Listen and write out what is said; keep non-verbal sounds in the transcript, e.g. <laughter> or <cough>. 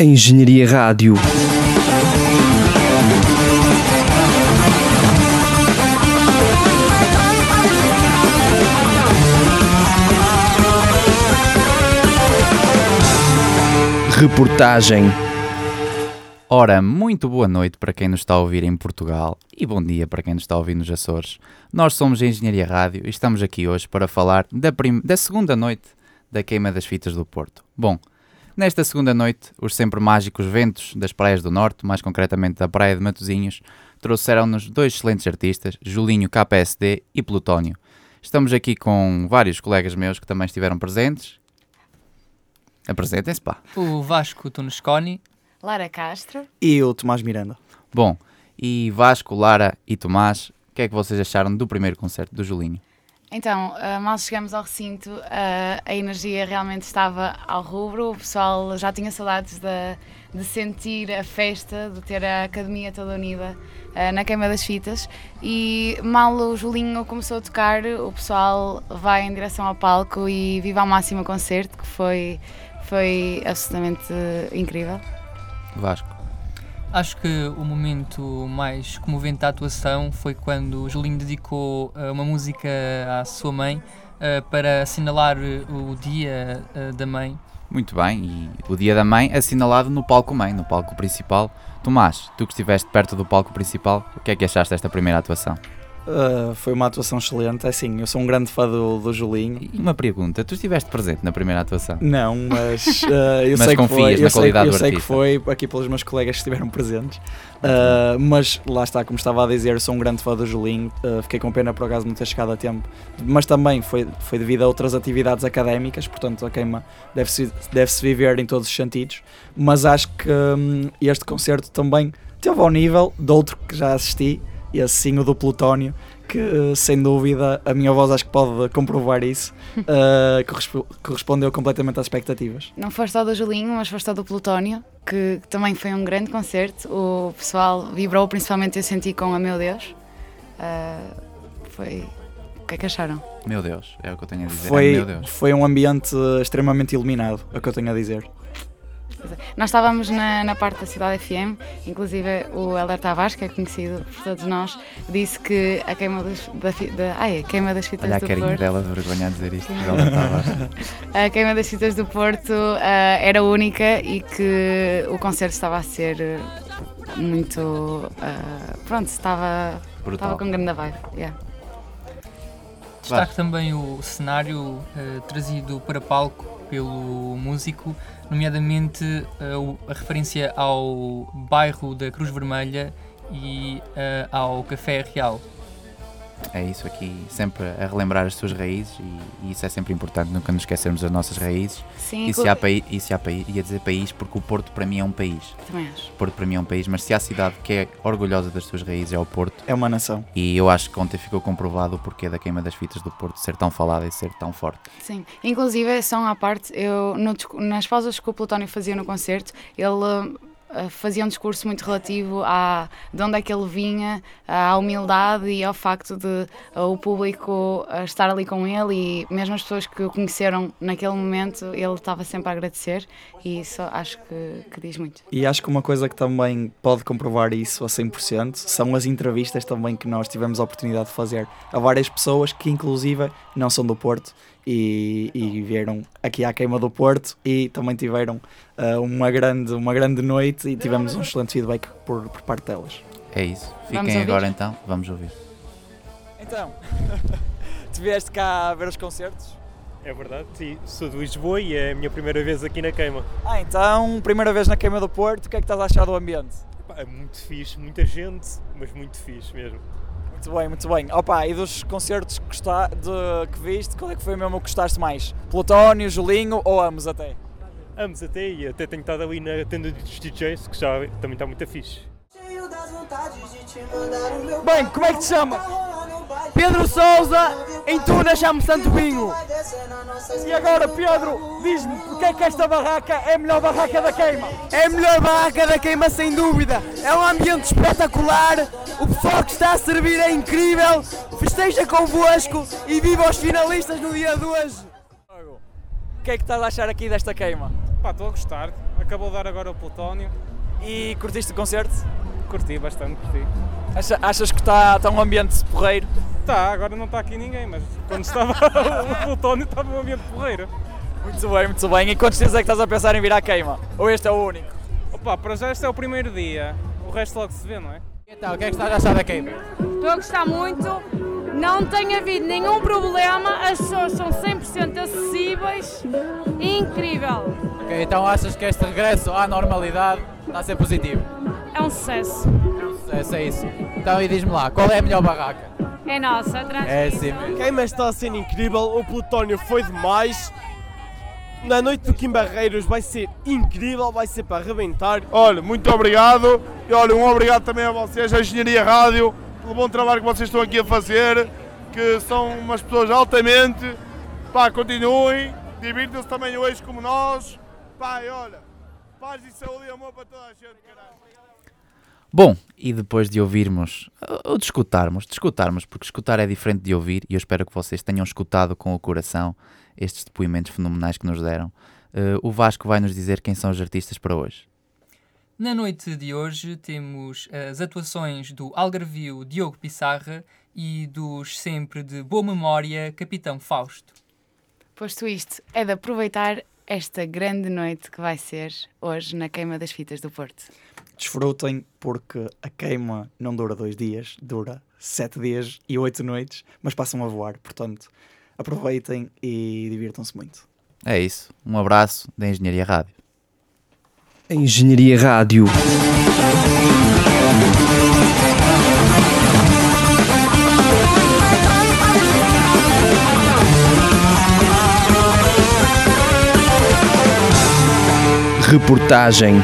Engenharia Rádio. Reportagem. Ora, muito boa noite para quem nos está a ouvir em Portugal e bom dia para quem nos está a ouvir nos Açores. Nós somos a Engenharia Rádio e estamos aqui hoje para falar da, da segunda noite da queima das fitas do Porto. Bom, nesta segunda noite, os sempre mágicos ventos das praias do Norte, mais concretamente da Praia de Matosinhos, trouxeram-nos dois excelentes artistas, Julinho KPSD e Plutónio. Estamos aqui com vários colegas meus que também estiveram presentes. Apresentem-se, pá. O Vasco Tunesconi. Lara Castro. E o Tomás Miranda. Bom, e Vasco, Lara e Tomás, o que é que vocês acharam do primeiro concerto do Julinho? Então, ah, mal chegamos ao recinto, ah, a energia realmente estava ao rubro, o pessoal já tinha saudades de, de sentir a festa, de ter a academia toda unida ah, na queima das fitas. E mal o Julinho começou a tocar, o pessoal vai em direção ao palco e vive ao máximo o concerto, que foi, foi absolutamente incrível. Vasco. Acho que o momento mais comovente da atuação foi quando o Julinho dedicou eh, uma música à sua mãe eh, para assinalar eh, o dia da mãe. Muito bem, e o Dia da Mãe assinalado no palco mãe, no palco principal. Tomás, tu que estiveste perto do palco principal, o que é que achaste desta primeira atuação? Uh, foi uma atuação excelente. É assim, eu sou um grande fã do, do Julinho. E uma pergunta, tu estiveste presente na primeira atuação? Não, mas uh, <laughs> eu Mas sei que confias foi. na Eu sei, eu sei que foi aqui pelos meus colegas que estiveram presentes. Uh, mas lá está, como estava a dizer, sou um grande fã do Julinho. Fiquei com pena por acaso não ter chegado a tempo. Mas também foi, foi devido a outras atividades académicas, portanto a queima deve-se deve -se viver em todos os sentidos. Mas acho que hum, este concerto também teve ao nível de outro que já assisti, esse sim, o do Plutónio, que uh, sem dúvida a minha voz acho que pode comprovar isso, uh, <laughs> correspo- correspondeu completamente às expectativas. Não foste só do Julinho, mas foste só do Plutónio, que, também foi um grande concerto. O pessoal vibrou, principalmente eu senti com a Meu Deus. Ah, foi. O que é que acharam? Meu Deus, é o que eu tenho a dizer. é, Foi, meu Deus. foi um ambiente extremamente iluminado, é o que eu tenho a dizer. Nós estávamos na, na parte da Cidade FM, inclusive o Helder Tavares, que é conhecido por todos nós, disse que a queima, dos, da, da, ai, a queima das fitas Olha a do carinha Porto. dela de vergonha a dizer isto. Ela estava- <laughs> A queima das fitas do Porto ah, era única e que o concerto estava a ser eh, muito. ah, pronto, estava, Brutal. estava com grande vibe. yeah. Destaque também o cenário eh, trazido para palco pelo músico, nomeadamente eh, a referência ao bairro da Cruz Vermelha e eh, ao Café Real. É isso aqui, sempre a relembrar as suas raízes e, e isso é sempre importante, nunca nos esquecermos das nossas raízes. Sim, E se há país, e se há país, ia dizer país porque o Porto para mim é um país. também acho. O Porto para mim é um país, mas se há cidade que é orgulhosa das suas raízes é o Porto. É uma nação. E eu acho que ontem ficou comprovado o porquê da queima das fitas do Porto ser tão falada e ser tão forte. Sim, inclusive, são à parte, eu, no nas pausas que o Plutónio fazia no concerto, ele fazia um discurso muito relativo a de onde é que ele vinha, à humildade e ao facto de ah, o público ah, estar ali com ele e mesmo as pessoas que o conheceram naquele momento, ele estava sempre a agradecer e isso acho que, que diz muito. E acho que uma coisa que também pode comprovar isso a 100% são as entrevistas também que nós tivemos a oportunidade de fazer a várias pessoas que inclusive não são do Porto e, e vieram aqui à queima do Porto e também tiveram ah, uma, grande, uma grande noite e tivemos um excelente feedback por, por parte delas. É isso. Fiquem agora então, vamos ouvir. Então, <laughs> tu vieste cá ver os concertos? É verdade, sim. Sou de Lisboa e é a minha primeira vez aqui na queima. Ah, então, primeira vez na queima do Porto, o que é que estás a achar do ambiente? É muito fixe, muita gente, mas muito fixe mesmo. Muito bem, muito bem. Opa, e dos concertos que, gosta- de, que viste, qual é que foi mesmo que gostaste mais? Plutónio, Julinho ou ambos até? Ambos até e até tenho estado ali na tenda dos DJs, que já também está muito fixe. Bem, como é que te chama? Pedro Souza, em Tunas chamo Santo Binho. E agora, Pedro, diz-me, porque é que esta barraca é a melhor barraca da queima? É a melhor barraca da queima, sem dúvida. É um ambiente espetacular, o pessoal que está a servir é incrível. Festeja convosco e viva os finalistas no dia de hoje. O que é que estás a achar aqui desta queima? Pá, estou a gostar. acabou de dar agora o Plutónio. E curtiste o concerto? Curti bastante, curti. Acha- achas que está tá um ambiente porreiro? Tá, agora não está aqui ninguém, mas quando estava <laughs> o Plutónio estava um ambiente porreiro. Muito bem, muito bem. E quantos dias é que estás a pensar em vir à queima? Ou este é o único? Opa, para já este é o primeiro dia, o resto logo se vê, não é? Então, o que é que estás a achar da queima? Estou a gostar muito, não tem havido nenhum problema, as pessoas são 100% acessíveis, incrível, Ok, então achas que este regresso à normalidade está a ser positivo? é um sucesso. É, é isso. Então, e diz-me lá, qual é a melhor barraca? É nossa, a É sim mesmo. Queima está a ser incrível, o Plutónio foi demais. Na noite do Kim Barreiros vai ser incrível, vai ser para arrebentar. Olha, muito obrigado. E olha, um obrigado também a vocês, a Engenharia Rádio, pelo bom trabalho que vocês estão aqui a fazer, que são umas pessoas altamente. Pá, continuem, divirtam-se também hoje como nós. Pá, e olha, paz e saúde e amor para toda a gente, caralho. Bom, e depois de ouvirmos, ou de escutarmos, de escutarmos, porque escutar é diferente de ouvir, e eu espero que vocês tenham escutado com o coração estes depoimentos fenomenais que nos deram, eh, o Vasco vai nos dizer quem são os artistas para hoje. Na noite de hoje temos as atuações do Algarvio Diogo Pissarra e dos sempre de boa memória Capitão Fausto. Posto isto, é de aproveitar esta grande noite que vai ser hoje na Queima das Fitas do Porto. Desfrutem, porque a queima não dura dois dias, dura sete dias e oito noites, mas passam a voar. Portanto, aproveitem e divirtam-se muito. É isso, um abraço da Engenharia Rádio. Engenharia Rádio. Reportagem